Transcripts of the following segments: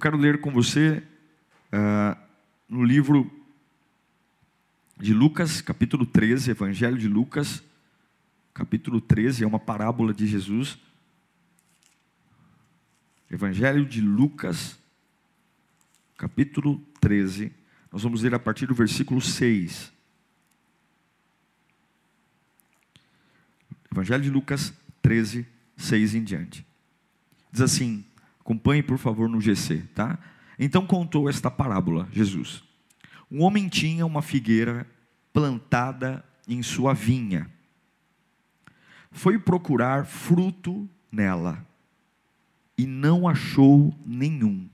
Eu quero ler com você uh, no livro de Lucas, capítulo 13, Evangelho de Lucas, capítulo 13, é uma parábola de Jesus. Evangelho de Lucas, capítulo 13, nós vamos ler a partir do versículo 6. Evangelho de Lucas 13, 6 em diante. Diz assim: Acompanhe, por favor, no GC, tá? Então contou esta parábola, Jesus. Um homem tinha uma figueira plantada em sua vinha. Foi procurar fruto nela e não achou nenhum.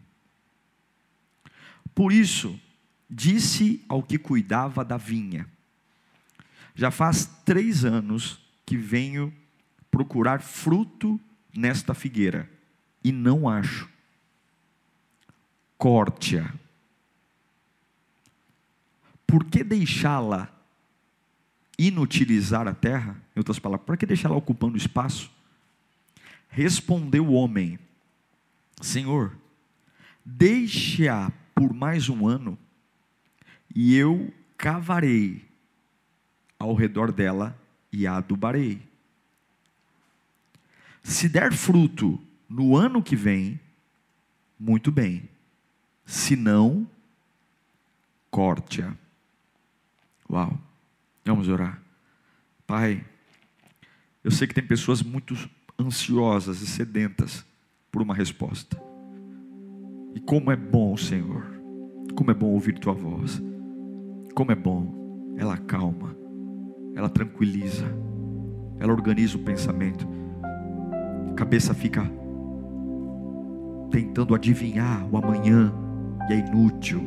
Por isso, disse ao que cuidava da vinha: Já faz três anos que venho procurar fruto nesta figueira e não acho. Corte-a. Por que deixá-la inutilizar a terra? Em outras palavras, por que deixá-la ocupando espaço? Respondeu o homem: Senhor, deixe-a por mais um ano, e eu cavarei ao redor dela e a adubarei. Se der fruto no ano que vem, muito bem. Se não, corte-a. Uau. Vamos orar. Pai, eu sei que tem pessoas muito ansiosas e sedentas por uma resposta. E como é bom, Senhor. Como é bom ouvir tua voz. Como é bom. Ela calma. Ela tranquiliza. Ela organiza o pensamento. A cabeça fica tentando adivinhar o amanhã, e é inútil,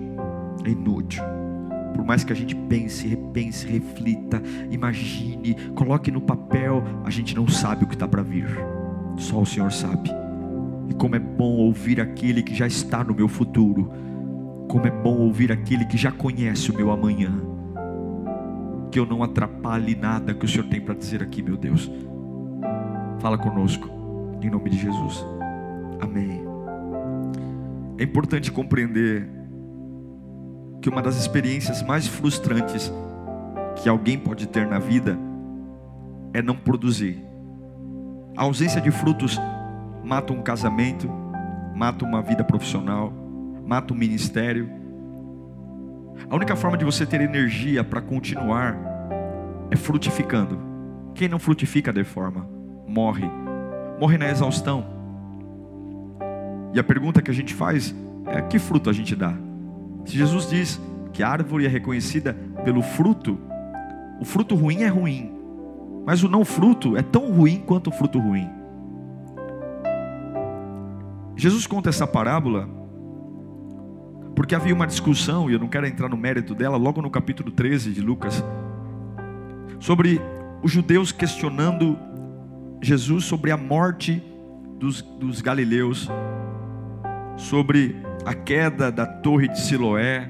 é inútil. Por mais que a gente pense, repense, reflita, imagine, coloque no papel, a gente não sabe o que está para vir, só o Senhor sabe. E como é bom ouvir aquele que já está no meu futuro, como é bom ouvir aquele que já conhece o meu amanhã, que eu não atrapalhe nada que o Senhor tem para dizer aqui, meu Deus. Fala conosco, em nome de Jesus. Amém. É importante compreender que uma das experiências mais frustrantes que alguém pode ter na vida é não produzir. A ausência de frutos mata um casamento, mata uma vida profissional, mata um ministério. A única forma de você ter energia para continuar é frutificando. Quem não frutifica deforma, morre, morre na exaustão. E a pergunta que a gente faz é: que fruto a gente dá? Se Jesus diz que a árvore é reconhecida pelo fruto, o fruto ruim é ruim, mas o não fruto é tão ruim quanto o fruto ruim. Jesus conta essa parábola porque havia uma discussão, e eu não quero entrar no mérito dela, logo no capítulo 13 de Lucas, sobre os judeus questionando Jesus sobre a morte dos, dos galileus sobre a queda da torre de Siloé.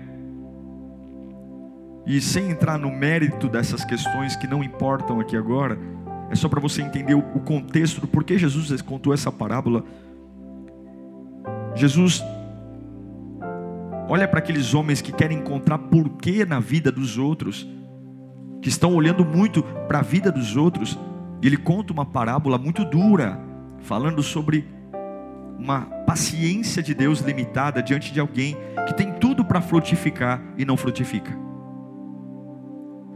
E sem entrar no mérito dessas questões que não importam aqui agora, é só para você entender o contexto do porquê Jesus contou essa parábola. Jesus olha para aqueles homens que querem encontrar porquê na vida dos outros, que estão olhando muito para a vida dos outros, e ele conta uma parábola muito dura, falando sobre uma paciência de Deus limitada diante de alguém que tem tudo para frutificar e não frutifica.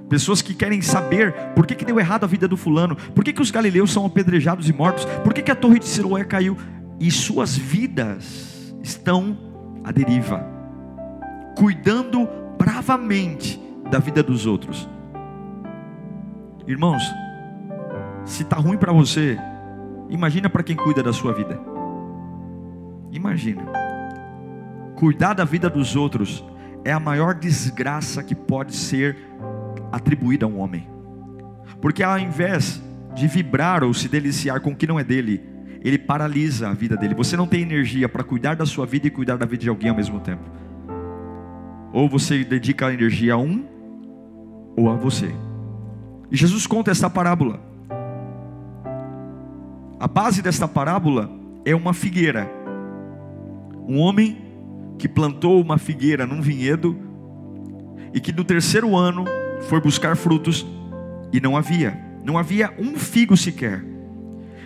Pessoas que querem saber por que, que deu errado a vida do fulano, por que, que os galileus são apedrejados e mortos, por que, que a torre de Siloé caiu, e suas vidas estão à deriva, cuidando bravamente da vida dos outros. Irmãos, se está ruim para você, imagina para quem cuida da sua vida. Imagina. cuidar da vida dos outros é a maior desgraça que pode ser atribuída a um homem. Porque ao invés de vibrar ou se deliciar com o que não é dele, ele paralisa a vida dele. Você não tem energia para cuidar da sua vida e cuidar da vida de alguém ao mesmo tempo. Ou você dedica a energia a um ou a você. E Jesus conta essa parábola. A base desta parábola é uma figueira. Um homem que plantou uma figueira num vinhedo e que no terceiro ano foi buscar frutos e não havia, não havia um figo sequer.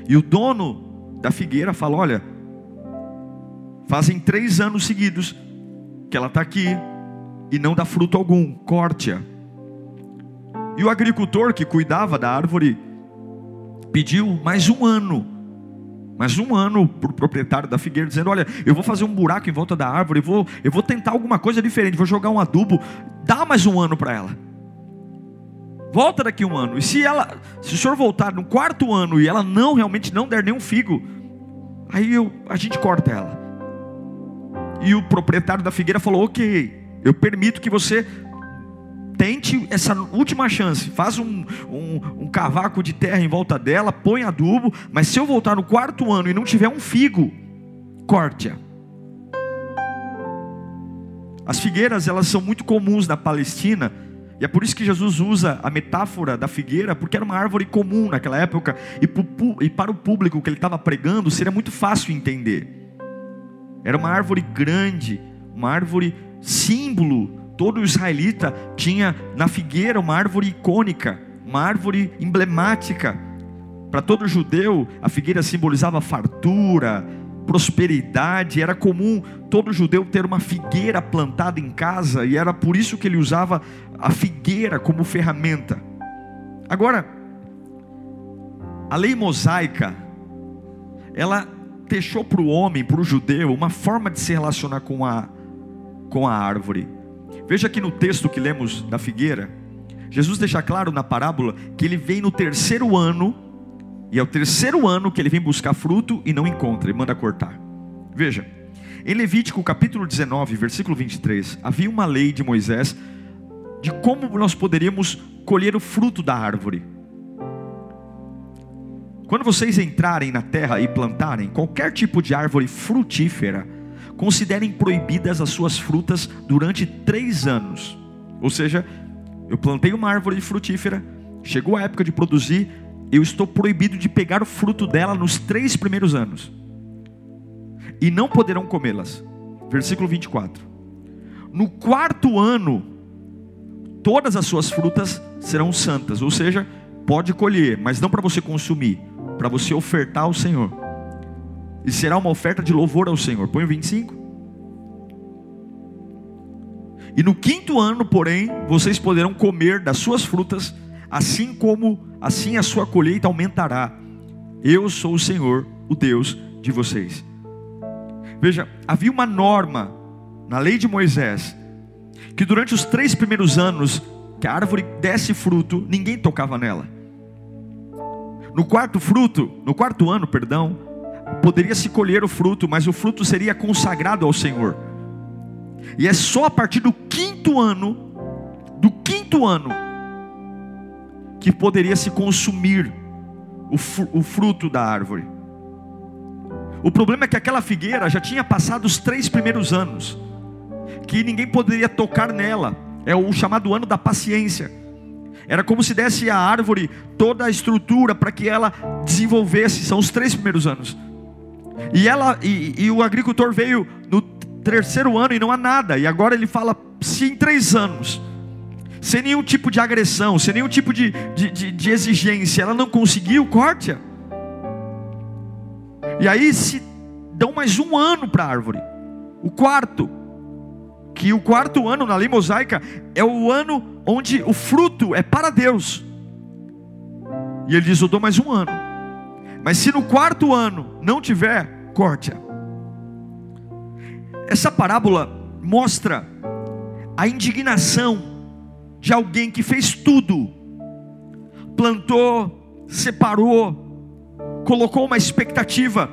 E o dono da figueira fala: Olha, fazem três anos seguidos que ela está aqui e não dá fruto algum, corte-a. E o agricultor que cuidava da árvore pediu mais um ano, mais um ano para o proprietário da figueira, dizendo: Olha, eu vou fazer um buraco em volta da árvore, eu vou, eu vou tentar alguma coisa diferente, vou jogar um adubo, dá mais um ano para ela. Volta daqui um ano. E se ela, se o senhor voltar no quarto ano e ela não realmente não der nenhum figo, aí eu, a gente corta ela. E o proprietário da figueira falou: Ok, eu permito que você tente essa última chance, faz um, um, um, cavaco de terra em volta dela, põe adubo, mas se eu voltar no quarto ano e não tiver um figo, corte-a. As figueiras, elas são muito comuns na Palestina, e é por isso que Jesus usa a metáfora da figueira, porque era uma árvore comum naquela época, e para o público que ele estava pregando, seria muito fácil entender. Era uma árvore grande, uma árvore símbolo Todo israelita tinha na figueira uma árvore icônica, uma árvore emblemática. Para todo judeu, a figueira simbolizava fartura, prosperidade. Era comum todo judeu ter uma figueira plantada em casa, e era por isso que ele usava a figueira como ferramenta. Agora, a lei mosaica, ela deixou para o homem, para o judeu, uma forma de se relacionar com a, com a árvore. Veja que no texto que lemos da figueira, Jesus deixa claro na parábola que ele vem no terceiro ano, e é o terceiro ano que ele vem buscar fruto e não encontra, e manda cortar. Veja, em Levítico capítulo 19, versículo 23, havia uma lei de Moisés de como nós poderíamos colher o fruto da árvore. Quando vocês entrarem na terra e plantarem qualquer tipo de árvore frutífera, considerem proibidas as suas frutas durante três anos. Ou seja, eu plantei uma árvore frutífera, chegou a época de produzir, eu estou proibido de pegar o fruto dela nos três primeiros anos. E não poderão comê-las. Versículo 24. No quarto ano, todas as suas frutas serão santas, ou seja, pode colher, mas não para você consumir, para você ofertar ao Senhor e será uma oferta de louvor ao Senhor. Põe o 25. E no quinto ano, porém, vocês poderão comer das suas frutas, assim como assim a sua colheita aumentará. Eu sou o Senhor, o Deus de vocês. Veja, havia uma norma na lei de Moisés que durante os três primeiros anos que a árvore desse fruto, ninguém tocava nela. No quarto fruto, no quarto ano, perdão, poderia se colher o fruto, mas o fruto seria consagrado ao Senhor. E é só a partir do quinto ano, do quinto ano, que poderia se consumir o, fruto da árvore. O problema é que aquela figueira já tinha passado os três primeiros anos, que ninguém poderia tocar nela. É o chamado ano da paciência. Era como se desse à árvore toda a estrutura para que ela desenvolvesse. São os três primeiros anos. E, ela, e, e o agricultor veio no terceiro ano e não há nada. E agora ele fala: se em três anos, sem nenhum tipo de agressão, sem nenhum tipo de, de, de, de exigência, ela não conseguiu, corte-a. E aí se dão mais um ano para a árvore. O quarto, que o quarto ano na lei mosaica é o ano onde o fruto é para Deus. E ele diz: Eu dou mais um ano. Mas se no quarto ano não tiver, corte-a. Essa parábola mostra a indignação de alguém que fez tudo, plantou, separou, colocou uma expectativa,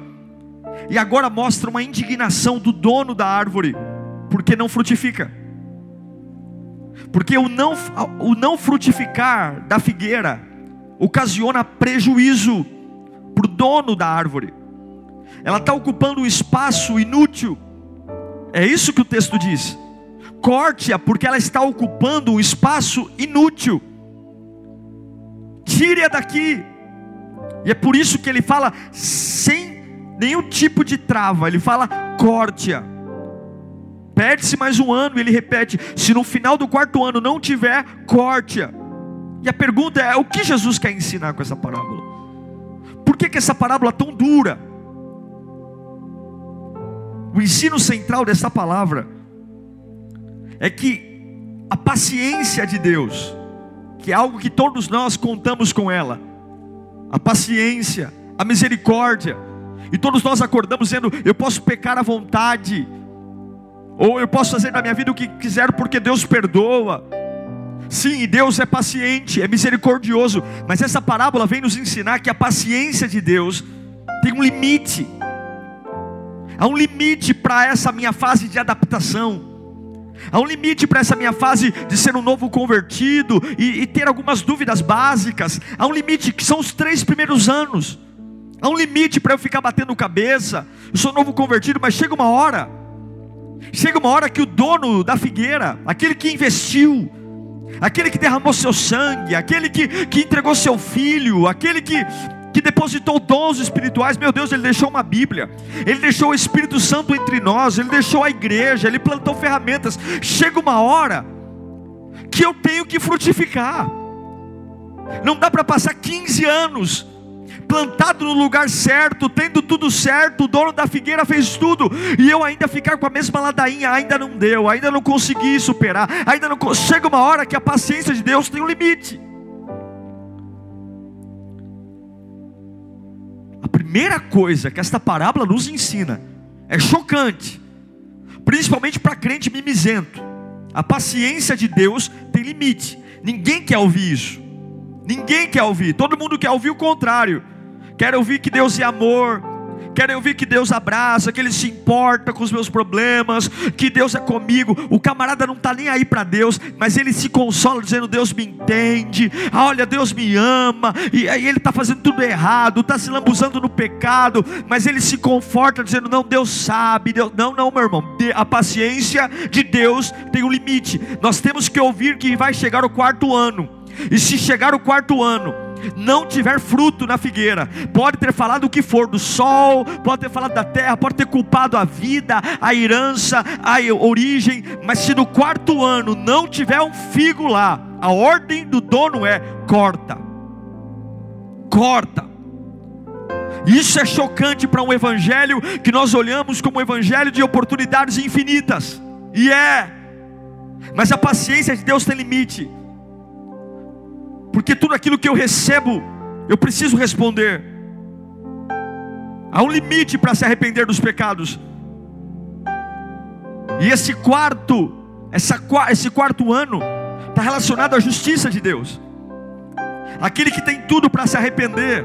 e agora mostra uma indignação do dono da árvore, porque não frutifica. Porque o não, o não frutificar da figueira ocasiona prejuízo dono da árvore. Ela está ocupando um espaço inútil. É isso que o texto diz. Corte-a, porque ela está ocupando um espaço inútil. Tire-a daqui. E é por isso que ele fala sem nenhum tipo de trava. Ele fala corte-a. Perde-se mais um ano, e ele repete: se no final do quarto ano não tiver, corte-a. E a pergunta é: o que Jesus quer ensinar com essa parábola? Por que, que essa parábola tão dura? O ensino central dessa palavra é que a paciência de Deus, que é algo que todos nós contamos com ela, a paciência, a misericórdia, e todos nós acordamos dizendo: eu posso pecar à vontade, ou eu posso fazer na minha vida o que quiser porque Deus perdoa. Sim, Deus é paciente, é misericordioso, mas essa parábola vem nos ensinar que a paciência de Deus tem um limite. Há um limite para essa minha fase de adaptação. Há um limite para essa minha fase de ser um novo convertido e, e, ter algumas dúvidas básicas. Há um limite que são os três primeiros anos. Há um limite para eu ficar batendo cabeça. Eu sou novo convertido, mas chega uma hora. Chega uma hora que o dono da figueira, aquele que investiu, aquele que derramou seu sangue, aquele que, que entregou seu filho, aquele que, que depositou dons espirituais, meu Deus, ele deixou uma Bíblia, ele deixou o Espírito Santo entre nós, ele deixou a igreja, ele plantou ferramentas. Chega uma hora que eu tenho que frutificar, não dá para passar 15 anos plantado no lugar certo, tendo tudo certo, o dono da figueira fez tudo, e eu ainda ficar com a mesma ladainha, ainda não deu, ainda não consegui superar, ainda não chega uma hora que a paciência de Deus tem um limite. A primeira coisa que esta parábola nos ensina é chocante, principalmente para crente mimizento. A paciência de Deus tem limite. Ninguém quer ouvir isso. Ninguém quer ouvir. Todo mundo quer ouvir o contrário. Quero ouvir que Deus é amor. Quero ouvir que Deus abraça, que Ele se importa com os meus problemas, que Deus é comigo. O camarada não está nem aí para Deus, mas ele se consola dizendo: Deus me entende, olha, Deus me ama, e aí ele está fazendo tudo errado, está se lambuzando no pecado, mas ele se conforta dizendo: Não, Deus sabe, Deus... não, não, meu irmão, a paciência de Deus tem um limite. Nós temos que ouvir que vai chegar o quarto ano, e se chegar o quarto ano, não tiver fruto na figueira, pode ter falado o que for do sol, pode ter falado da terra, pode ter culpado a vida, a herança, a origem, mas se no quarto ano não tiver um figo lá, a ordem do dono é corta. Corta. Isso é chocante para um evangelho que nós olhamos como um evangelho de oportunidades infinitas. E é. Mas a paciência de Deus tem limite porque tudo aquilo que eu recebo, eu preciso responder. Há um limite para se arrepender dos pecados. E esse quarto, essa, esse quarto ano, está relacionado à justiça de Deus. Aquele que tem tudo para se arrepender,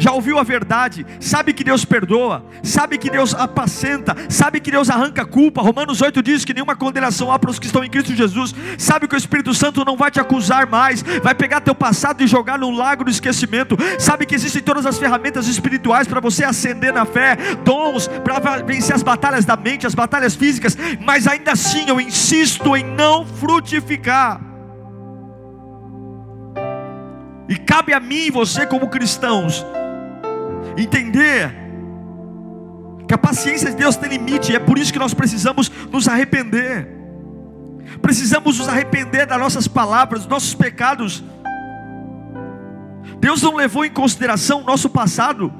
já ouviu a verdade, sabe que Deus perdoa, sabe que Deus apacenta, sabe que Deus arranca culpa. Romanos 8 diz que nenhuma condenação há para os que estão em Cristo Jesus. Sabe que o Espírito Santo não vai te acusar mais, vai pegar teu passado e jogar no lago do esquecimento. Sabe que existem todas as ferramentas espirituais para você ascender na fé, dons para vencer as batalhas da mente, as batalhas físicas, mas ainda assim eu insisto em não frutificar. E cabe a mim e você, como cristãos, entender que a paciência de Deus tem limite, e é por isso que nós precisamos nos arrepender. Precisamos nos arrepender das nossas palavras, dos nossos pecados. Deus não levou em consideração o nosso passado,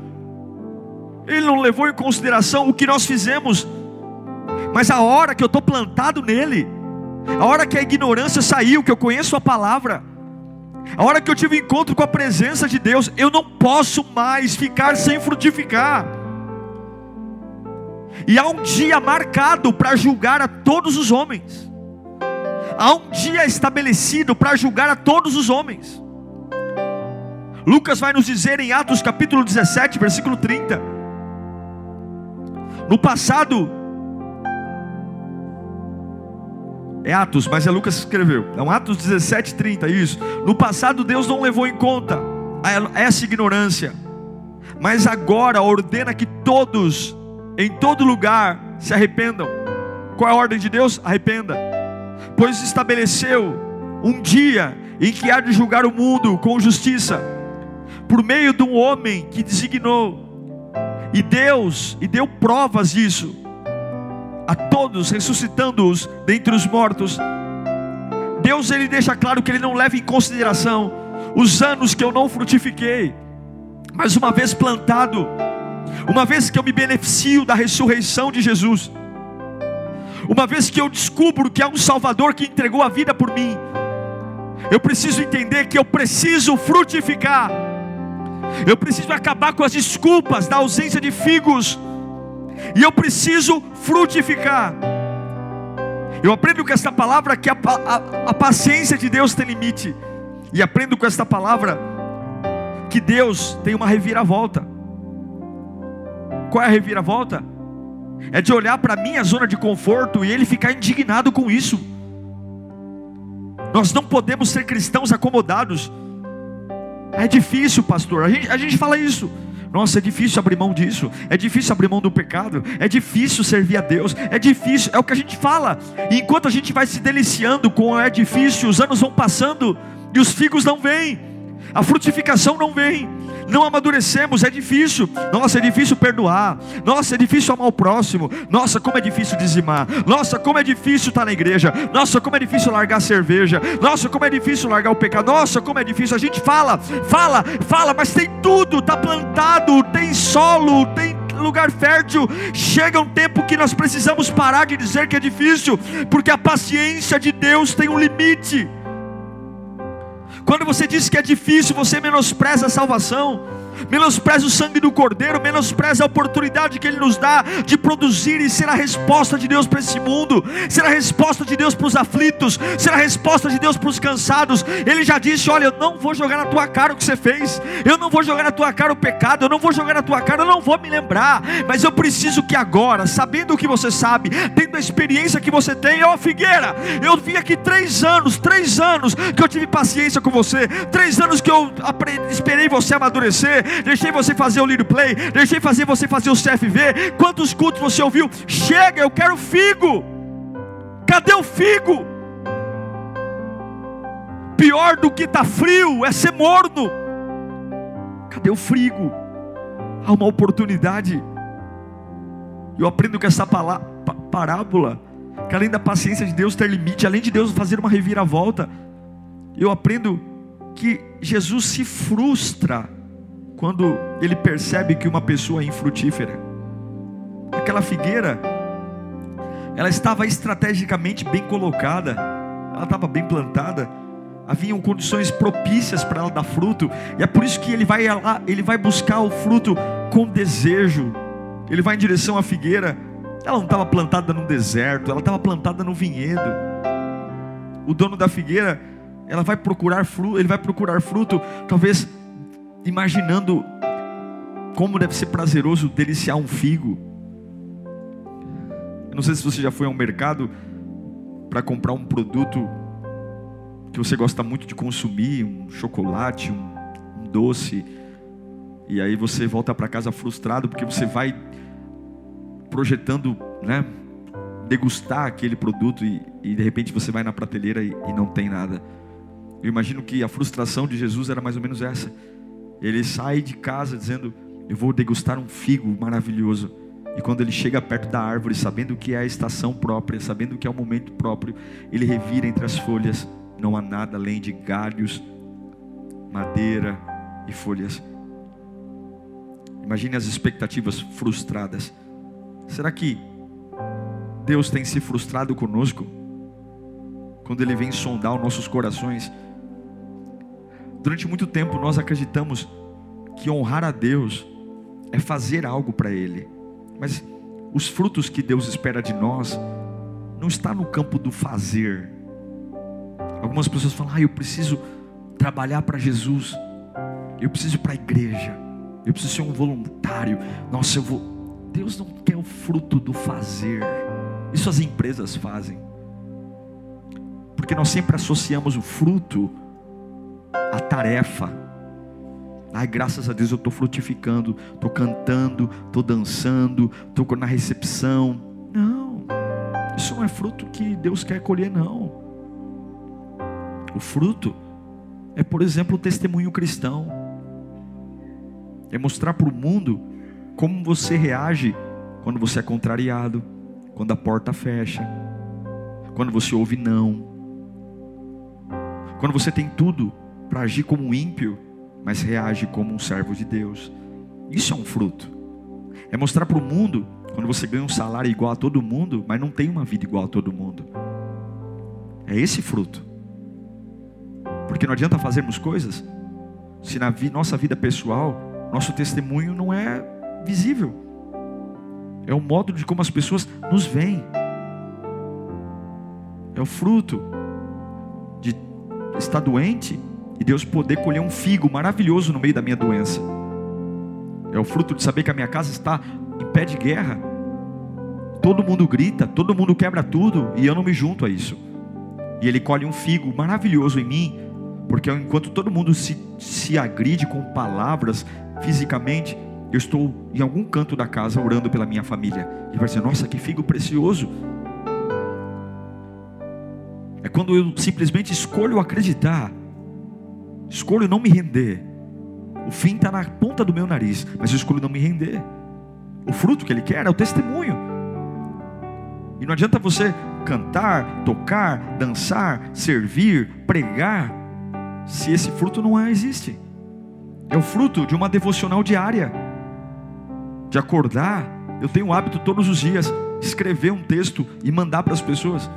Ele não levou em consideração o que nós fizemos, mas a hora que eu estou plantado nele, a hora que a ignorância saiu, que eu conheço a palavra, a hora que eu tive encontro com a presença de Deus, eu não posso mais ficar sem frutificar. E há um dia marcado para julgar a todos os homens. Há um dia estabelecido para julgar a todos os homens. Lucas vai nos dizer em Atos capítulo 17, versículo 30. No passado, É Atos, mas é Lucas que escreveu. É um Atos 17, 30, isso. No passado Deus não levou em conta essa ignorância, mas agora ordena que todos, em todo lugar, se arrependam. Qual é a ordem de Deus? Arrependa. Pois estabeleceu um dia em que há de julgar o mundo com justiça, por meio de um homem que designou. E Deus, e deu provas disso a todos, ressuscitando-os dentre os mortos. Deus ele deixa claro que ele não leva em consideração os anos que eu não frutifiquei, mas uma vez plantado, uma vez que eu me beneficio da ressurreição de Jesus, uma vez que eu descubro que há um Salvador que entregou a vida por mim, eu preciso entender que eu preciso frutificar, eu preciso acabar com as desculpas da ausência de figos e eu preciso frutificar. Eu aprendo com esta palavra que a, a, a paciência de Deus tem limite, e aprendo com esta palavra que Deus tem uma reviravolta. Qual é a reviravolta? É de olhar para a minha zona de conforto e ele ficar indignado com isso. Nós não podemos ser cristãos acomodados. É difícil, pastor. A gente, a gente fala isso. Nossa, é difícil abrir mão disso, é difícil abrir mão do pecado, é difícil servir a Deus, é difícil, é o que a gente fala. E enquanto a gente vai se deliciando com é difícil, os anos vão passando e os figos não vêm, a frutificação não vem não amadurecemos, é difícil. Nossa, é difícil perdoar. Nossa, é difícil amar o próximo. Nossa, como é difícil dizimar. Nossa, como é difícil estar na igreja. Nossa, como é difícil largar a cerveja. Nossa, como é difícil largar o pecado. Nossa, como é difícil. A gente fala, fala, fala, mas tem tudo, está plantado, tem solo, tem lugar fértil. Chega um tempo que nós precisamos parar de dizer que é difícil, porque a paciência de Deus tem um limite. Quando você diz que é difícil, você menospreza a salvação menospreza o sangue do Cordeiro, menospreza a oportunidade que Ele nos dá de produzir e ser a resposta de Deus para esse mundo, ser a resposta de Deus para os aflitos, ser a resposta de Deus para os cansados. Ele já disse: Olha, eu não vou jogar na tua cara o que você fez, eu não vou jogar na tua cara o pecado, eu não vou jogar na tua cara, eu não vou me lembrar, mas eu preciso que agora, sabendo o que você sabe, tendo a experiência que você tem, ó Figueira, eu vim aqui três anos, três anos que eu tive paciência com você, três anos que eu esperei você amadurecer, deixei você fazer o lead play, deixei fazer você fazer o CFV. Quantos cultos você ouviu? Chega, eu quero figo. Cadê o figo? Pior do que tá frio é ser morno. Cadê o frigo? Há uma oportunidade. Eu aprendo com essa parábola, que além da paciência de Deus ter limite, além de Deus fazer uma reviravolta, eu aprendo que Jesus se frustra quando ele percebe que uma pessoa é infrutífera. Aquela figueira, ela estava estrategicamente bem colocada, ela estava bem plantada, haviam condições propícias para ela dar fruto, e é por isso que ele vai lá, ele vai buscar o fruto com desejo. Ele vai em direção à figueira. Ela não estava plantada no deserto, ela estava plantada no vinhedo. O dono da figueira, ela vai procurar fruto, ele vai procurar fruto, talvez imaginando como deve ser prazeroso deliciar um figo. Eu não sei se você já foi ao mercado para comprar um produto que você gosta muito de consumir, um chocolate, um, um doce, e aí você volta para casa frustrado porque você vai projetando, né, degustar aquele produto e, e de repente você vai na prateleira e, e não tem nada. Eu imagino que a frustração de Jesus era mais ou menos essa. Ele sai de casa dizendo: Eu vou degustar um figo maravilhoso. E quando ele chega perto da árvore, sabendo que é a estação própria, sabendo que é o momento próprio, ele revira entre as folhas. Não há nada além de galhos, madeira e folhas. Imagine as expectativas frustradas. Será que Deus tem se frustrado conosco? Quando Ele vem sondar os nossos corações Durante muito tempo nós acreditamos que honrar a Deus é fazer algo para Ele, mas os frutos que Deus espera de nós não está no campo do fazer. Algumas pessoas falam: ah, eu preciso trabalhar para Jesus, eu preciso ir para a igreja, eu preciso ser um voluntário. Nossa, eu vou. Deus não quer o fruto do fazer. Isso as empresas fazem. Porque nós sempre associamos o fruto à tarefa. Ai, graças a Deus eu estou frutificando, estou cantando, estou dançando, estou na recepção. Não, isso não é fruto que Deus quer colher, não. O fruto é, por exemplo, o testemunho cristão, é mostrar para o mundo como você reage quando você é contrariado, quando a porta fecha, quando você ouve não, quando você tem tudo para agir como um ímpio, mas reage como um servo de Deus. Isso é um fruto. É mostrar para o mundo quando você ganha um salário igual a todo mundo, mas não tem uma vida igual a todo mundo. É esse fruto. Porque não adianta fazermos coisas se na nossa vida pessoal, nosso testemunho não é visível. É o modo de como as pessoas nos veem. É o fruto de estar doente e Deus poder colher um figo maravilhoso no meio da minha doença. É o fruto de saber que a minha casa está em pé de guerra. Todo mundo grita, todo mundo quebra tudo e eu não me junto a isso. E Ele colhe um figo maravilhoso em mim, porque enquanto todo mundo se, se agride com palavras fisicamente, eu estou em algum canto da casa orando pela minha família. E vai dizer: Nossa, que figo precioso. É quando eu simplesmente escolho acreditar, escolho não me render. O fim está na ponta do meu nariz, mas eu escolho não me render. O fruto que ele quer é o testemunho. E não adianta você cantar, tocar, dançar, servir, pregar, se esse fruto não existe. É o fruto de uma devocional diária de acordar, eu tenho o hábito todos os dias escrever um texto e mandar para as pessoas.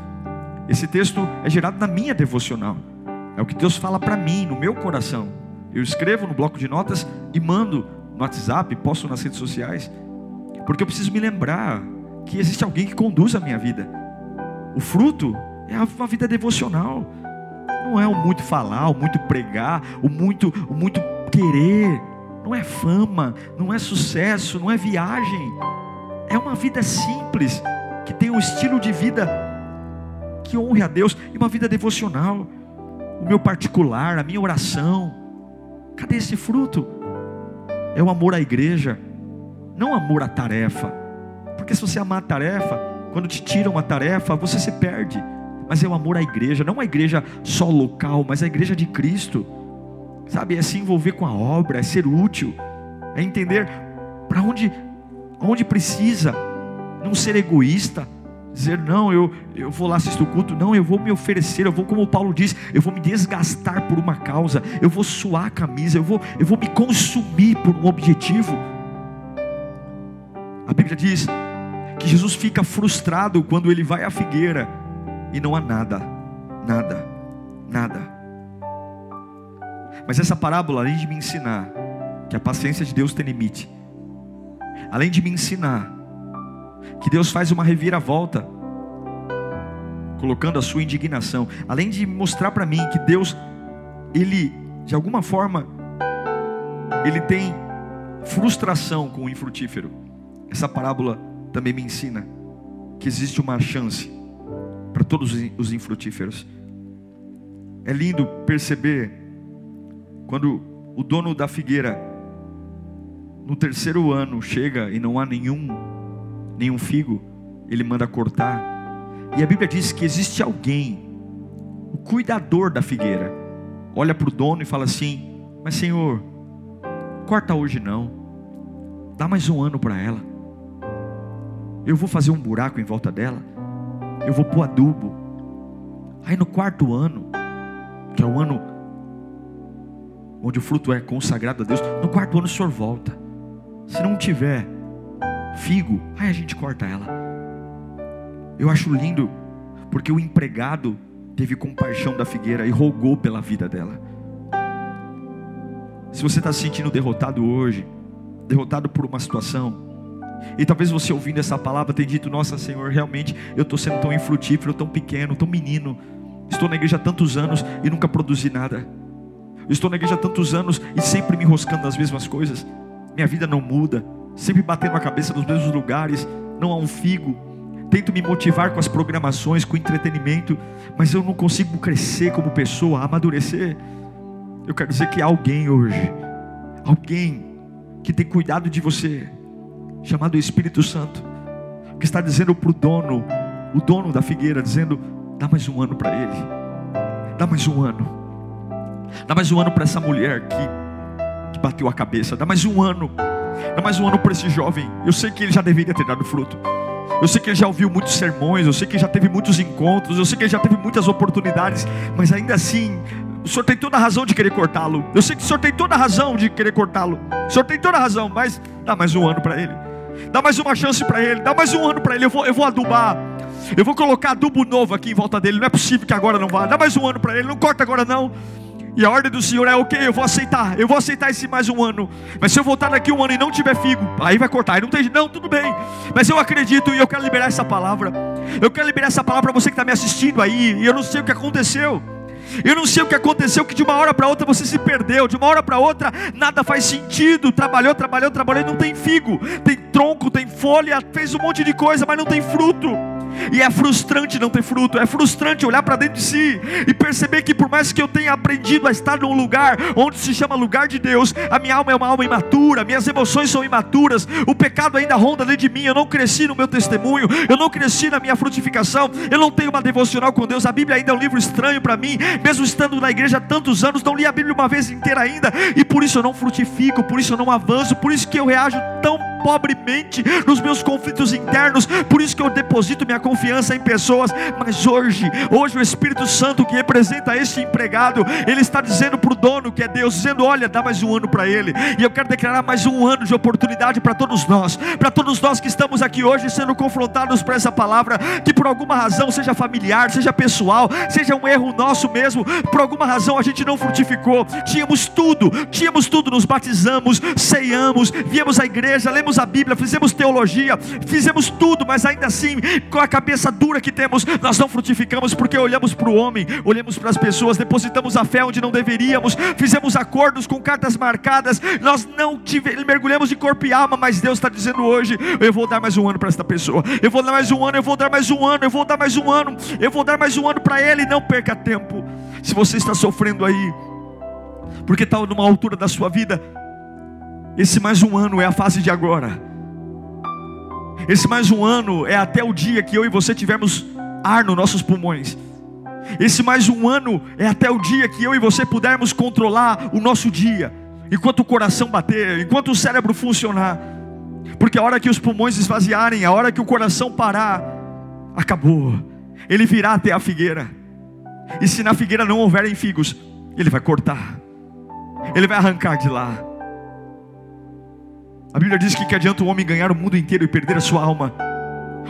Esse texto é gerado na minha devocional. É o que Deus fala para mim, no meu coração. Eu escrevo no bloco de notas e mando no WhatsApp, posto nas redes sociais. Porque eu preciso me lembrar que existe alguém que conduz a minha vida. O fruto é uma vida devocional. Não é o muito falar, o muito pregar, o muito, o muito querer não é fama, não é sucesso, não é viagem. É uma vida simples, que tem um estilo de vida que honre a Deus e uma vida devocional. O meu particular, a minha oração. Cadê esse fruto? É o amor à igreja, não amor à tarefa. Porque se você amar a tarefa, quando te tiram uma tarefa, você se perde. Mas é o amor à igreja, não a igreja só local, mas a igreja de Cristo sabe? É se envolver com a obra, é ser útil, é entender para onde, onde precisa, não ser egoísta, dizer não, eu, eu vou lá assistir o culto, não, eu vou me oferecer, eu vou, como Paulo diz, eu vou me desgastar por uma causa, eu vou suar a camisa, eu vou, eu vou me consumir por um objetivo. A Bíblia diz que Jesus fica frustrado quando ele vai à figueira e não há nada, nada, nada. Mas essa parábola, além de me ensinar que a paciência de Deus tem limite, além de me ensinar que Deus faz uma reviravolta, colocando a sua indignação, além de mostrar para mim que Deus, Ele, de alguma forma, Ele tem frustração com o infrutífero. Essa parábola também me ensina que existe uma chance para todos os infrutíferos. É lindo perceber quando o dono da figueira, no terceiro ano, chega e não há nenhum, nenhum figo, ele manda cortar. E a Bíblia diz que existe alguém, o cuidador da figueira, olha para o dono e fala assim: Mas Senhor, corta hoje não, dá mais um ano para ela. Eu vou fazer um buraco em volta dela, eu vou pôr adubo. Aí no quarto ano, que é o ano onde o fruto é consagrado a Deus, no quarto ano o senhor volta. Se não tiver figo, aí a gente corta ela. Eu acho lindo, porque o empregado teve compaixão da figueira e rogou pela vida dela. Se você está se sentindo derrotado hoje, derrotado por uma situação, e talvez você ouvindo essa palavra tenha dito: Nossa Senhor, realmente eu estou sendo tão infrutífero, tão pequeno, tão menino. Estou na igreja há tantos anos e nunca produzi nada. Estou na igreja há tantos anos e sempre me enroscando nas mesmas coisas. Minha vida não muda, sempre batendo a cabeça nos mesmos lugares, não há um figo. tento me motivar com as programações, com o entretenimento, mas eu não consigo crescer como pessoa, amadurecer. Eu quero dizer que há alguém hoje, alguém que tem cuidado de você, chamado Espírito Santo, que está dizendo para o dono, o dono da figueira, dizendo: dá mais um ano para ele, dá mais um ano, dá mais um ano para essa mulher que, que bateu a cabeça, dá mais um ano, dá mais um ano para esse jovem. Eu sei que ele já deveria ter dado fruto. Eu sei que ele já ouviu muitos sermões, eu sei que ele já teve muitos encontros, eu sei que ele já teve muitas oportunidades, mas ainda assim, o senhor tem toda a razão de querer cortá-lo. Eu sei que o senhor tem toda a razão de querer cortá-lo. O senhor tem toda a razão, mas dá mais um ano para ele. Dá mais uma chance para ele, dá mais um ano para ele. Eu vou, eu vou adubar. Eu vou colocar adubo novo aqui em volta dele. Não é possível que agora não vá. Dá mais um ano para ele. Não corta agora não. E a ordem do Senhor é ok, eu vou aceitar, eu vou aceitar esse mais um ano. Mas se eu voltar daqui um ano e não tiver figo, aí vai cortar. Aí não tem, não, tudo bem. Mas eu acredito e eu quero liberar essa palavra. Eu quero liberar essa palavra para você que está me assistindo aí. E eu não sei o que aconteceu. Eu não sei o que aconteceu, que de uma hora para outra você se perdeu, de uma hora para outra nada faz sentido. Trabalhou, trabalhou, trabalhou e não tem figo, tem tronco, tem folha, fez um monte de coisa, mas não tem fruto. E é frustrante não ter fruto, é frustrante olhar para dentro de si e perceber que, por mais que eu tenha aprendido a estar num lugar onde se chama lugar de Deus, a minha alma é uma alma imatura, minhas emoções são imaturas, o pecado ainda ronda dentro de mim. Eu não cresci no meu testemunho, eu não cresci na minha frutificação, eu não tenho uma devocional com Deus. A Bíblia ainda é um livro estranho para mim, mesmo estando na igreja há tantos anos, não li a Bíblia uma vez inteira ainda, e por isso eu não frutifico, por isso eu não avanço, por isso que eu reajo tão pobremente nos meus conflitos internos, por isso que eu deposito minha confiança em pessoas, mas hoje, hoje o Espírito Santo que representa este empregado, ele está dizendo para o dono que é Deus, dizendo: Olha, dá mais um ano para ele, e eu quero declarar mais um ano de oportunidade para todos nós, para todos nós que estamos aqui hoje sendo confrontados por essa palavra, que por alguma razão, seja familiar, seja pessoal, seja um erro nosso mesmo, por alguma razão a gente não frutificou, tínhamos tudo, tínhamos tudo, nos batizamos, ceiamos, viemos à igreja, lemos a Bíblia, fizemos teologia, fizemos tudo, mas ainda assim, com a cabeça dura que temos, nós não frutificamos porque olhamos para o homem, olhamos para as pessoas, depositamos a fé onde não deveríamos, fizemos acordos com cartas marcadas, nós não tive, mergulhamos de corpo e alma, mas Deus está dizendo hoje: eu vou dar mais um ano para esta pessoa, eu vou dar mais um ano, eu vou dar mais um ano, eu vou dar mais um ano, eu vou dar mais um ano para ele, não perca tempo. Se você está sofrendo aí, porque está numa altura da sua vida, esse mais um ano é a fase de agora. Esse mais um ano é até o dia que eu e você tivermos ar nos nossos pulmões. Esse mais um ano é até o dia que eu e você pudermos controlar o nosso dia, enquanto o coração bater, enquanto o cérebro funcionar. Porque a hora que os pulmões esvaziarem, a hora que o coração parar, acabou. Ele virá até a figueira. E se na figueira não houverem figos, ele vai cortar. Ele vai arrancar de lá. A Bíblia diz que que adianta o homem ganhar o mundo inteiro e perder a sua alma?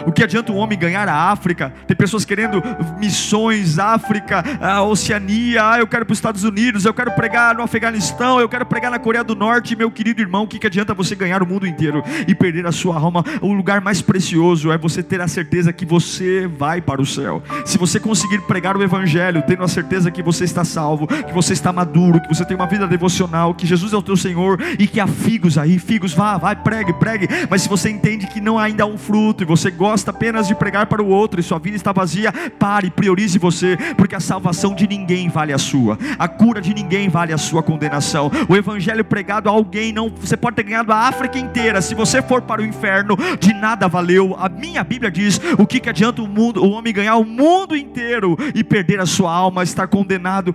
O que adianta um homem ganhar a África? Tem pessoas querendo missões, África, a Oceania. Ah, eu quero para os Estados Unidos, eu quero pregar no Afeganistão, eu quero pregar na Coreia do Norte. Meu querido irmão, o que, que adianta você ganhar o mundo inteiro e perder a sua alma? O lugar mais precioso é você ter a certeza que você vai para o céu. Se você conseguir pregar o Evangelho, tendo a certeza que você está salvo, que você está maduro, que você tem uma vida devocional, que Jesus é o teu Senhor e que há figos aí, figos, vá, vai, pregue, pregue. Mas se você entende que não ainda há um fruto e você gosta apenas de pregar para o outro e sua vida está vazia, pare, priorize você, porque a salvação de ninguém vale a sua, a cura de ninguém vale a sua condenação. O evangelho pregado a alguém não, você pode ter ganhado a África inteira, se você for para o inferno, de nada valeu. A minha Bíblia diz: o que, que adianta o mundo, o homem ganhar o mundo inteiro e perder a sua alma, estar condenado?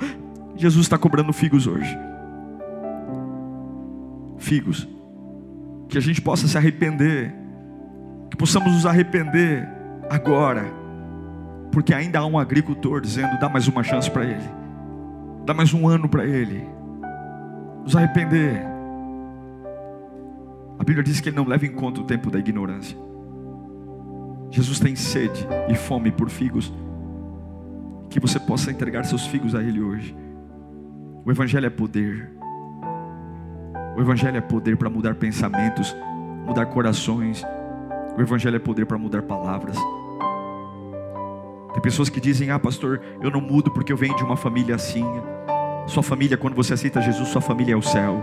Jesus está cobrando figos hoje. Figos. Que a gente possa se arrepender que possamos nos arrepender agora, porque ainda há um agricultor dizendo: dá mais uma chance para ele, dá mais um ano para ele, nos arrepender. A Bíblia diz que ele não leva em conta o tempo da ignorância. Jesus tem sede e fome por figos, que você possa entregar seus figos a Ele hoje. O Evangelho é poder, o Evangelho é poder para mudar pensamentos, mudar corações o Evangelho é poder para mudar palavras. Tem pessoas que dizem: Ah, pastor, eu não mudo porque eu venho de uma família assim. Sua família, quando você aceita Jesus, sua família é o céu.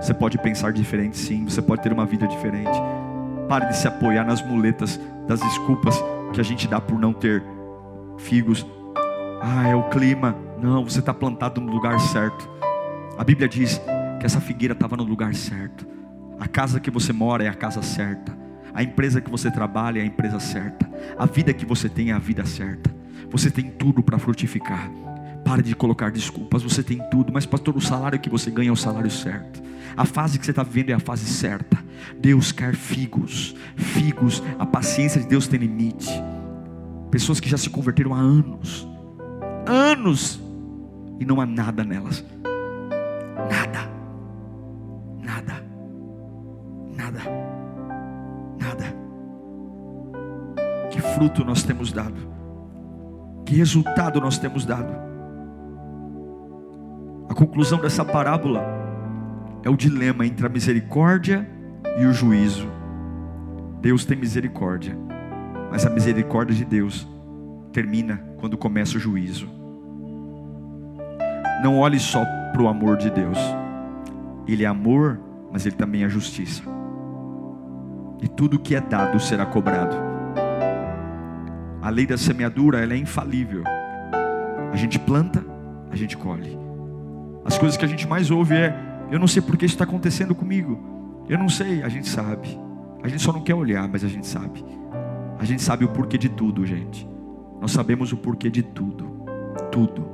Você pode pensar diferente, sim. Você pode ter uma vida diferente. Pare de se apoiar nas muletas das desculpas que a gente dá por não ter figos. Ah, é o clima. Não, você está plantado no lugar certo. A Bíblia diz que essa figueira estava no lugar certo. A casa que você mora é a casa certa. A empresa que você trabalha é a empresa certa. A vida que você tem é a vida certa. Você tem tudo para frutificar. Pare de colocar desculpas, você tem tudo, mas pastor, o salário que você ganha é o salário certo. A fase que você está vivendo é a fase certa. Deus quer figos, figos, a paciência de Deus tem limite. Pessoas que já se converteram há anos, anos, e não há nada nelas. Fruto nós temos dado? Que resultado nós temos dado? A conclusão dessa parábola é o dilema entre a misericórdia e o juízo. Deus tem misericórdia, mas a misericórdia de Deus termina quando começa o juízo. Não olhe só para o amor de Deus, Ele é amor, mas Ele também é justiça. E tudo que é dado será cobrado. A lei da semeadura ela é infalível. A gente planta, a gente colhe. As coisas que a gente mais ouve é: eu não sei por que isso está acontecendo comigo. Eu não sei, a gente sabe. A gente só não quer olhar, mas a gente sabe. A gente sabe o porquê de tudo, gente. Nós sabemos o porquê de tudo. Tudo.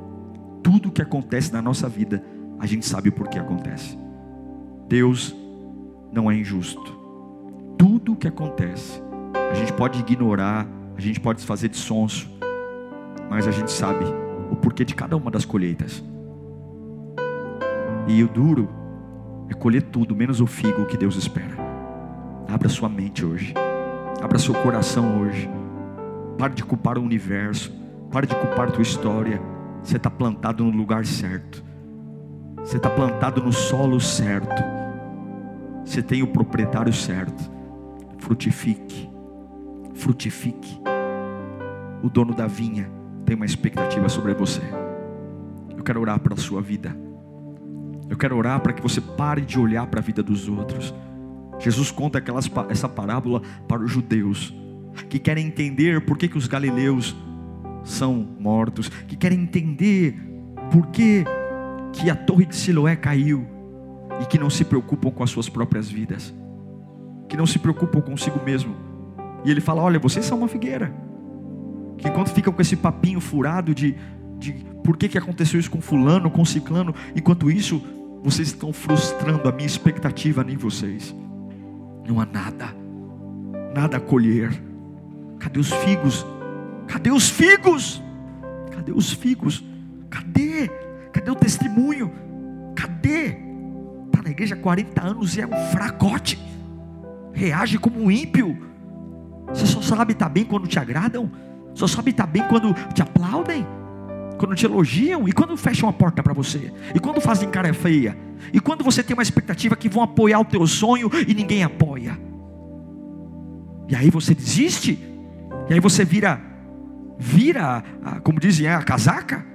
Tudo que acontece na nossa vida, a gente sabe o porquê acontece. Deus não é injusto. Tudo que acontece, a gente pode ignorar, a gente pode se fazer de sonso, mas a gente sabe o porquê de cada uma das colheitas. E o duro é colher tudo, menos o figo que Deus espera. Abra sua mente hoje. Abra seu coração hoje. Pare de culpar o universo. Pare de culpar a tua história. Você está plantado no lugar certo. Você está plantado no solo certo. Você tem o proprietário certo. Frutifique. Frutifique. O dono da vinha tem uma expectativa sobre você. Eu quero orar para a sua vida. Eu quero orar para que você pare de olhar para a vida dos outros. Jesus conta aquelas, essa parábola para os judeus que querem entender por que, que os galileus são mortos, que querem entender por que, que a torre de Siloé caiu e que não se preocupam com as suas próprias vidas, que não se preocupam consigo mesmo. E ele fala: Olha, vocês são uma figueira, que enquanto ficam com esse papinho furado de, de por que, que aconteceu isso com fulano, com ciclano, enquanto isso vocês estão frustrando a minha expectativa em vocês. Não há nada, nada a colher. Cadê os figos? Cadê os figos? Cadê os figos? Cadê? Cadê o testemunho? Cadê? Está na igreja há 40 anos e é um fracote. Reage como um ímpio. Você só sabe estar bem quando te agradam. Só sabe estar bem quando te aplaudem? Quando te elogiam? E quando fecham a porta para você, e quando fazem cara feia, e quando você tem uma expectativa que vão apoiar o teu sonho e ninguém apoia. E aí você desiste, e aí você vira, vira, como dizem, é a casaca,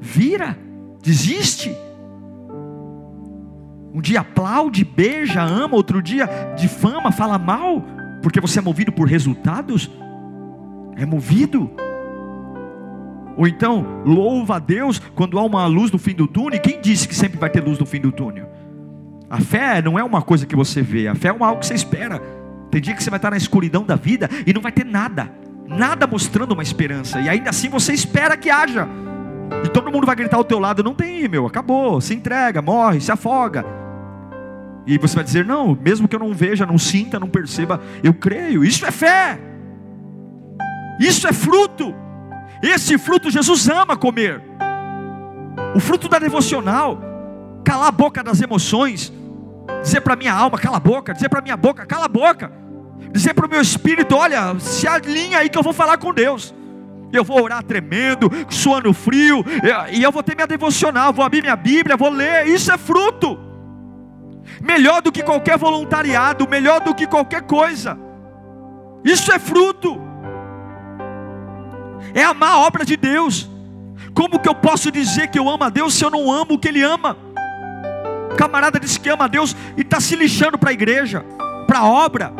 vira, desiste. Um dia aplaude, beija, ama, outro dia difama, fala mal, porque você é movido por resultados, é movido ou então, louva a Deus quando há uma luz no fim do túnel. Quem disse que sempre vai ter luz no fim do túnel? A fé não é uma coisa que você vê, a fé é uma algo que você espera. Tem dia que você vai estar na escuridão da vida e não vai ter nada, nada mostrando uma esperança. E ainda assim você espera que haja. E todo mundo vai gritar ao teu lado: não tem, meu, acabou, se entrega, morre, se afoga. E você vai dizer: não, mesmo que eu não veja, não sinta, não perceba, eu creio. Isso é fé, isso é fruto. Esse fruto Jesus ama comer. O fruto da devocional, calar a boca das emoções, dizer para minha alma, cala a boca, dizer para minha boca, cala a boca, dizer para o meu espírito, olha, se alinha aí que eu vou falar com Deus. Eu vou orar tremendo, suando frio, e eu vou ter minha devocional, vou abrir minha Bíblia, vou ler. Isso é fruto. Melhor do que qualquer voluntariado, melhor do que qualquer coisa. Isso é fruto é amar a obra de Deus. Como que eu posso dizer que eu amo a Deus se eu não amo o que Ele ama? O camarada disse que ama a Deus e está se lixando para a igreja, para a obra.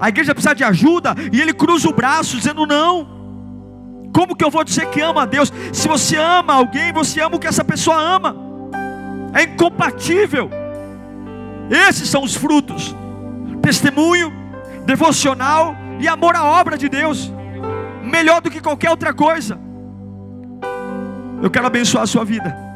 a igreja precisa de ajuda, e ele cruza o braço dizendo: Não. Como que eu vou dizer que ama a Deus? Se você ama alguém, você ama o que essa pessoa ama, é incompatível. Esses são os frutos: testemunho, devocional e amor à obra de Deus, melhor do que qualquer outra coisa. Eu quero abençoar a sua vida.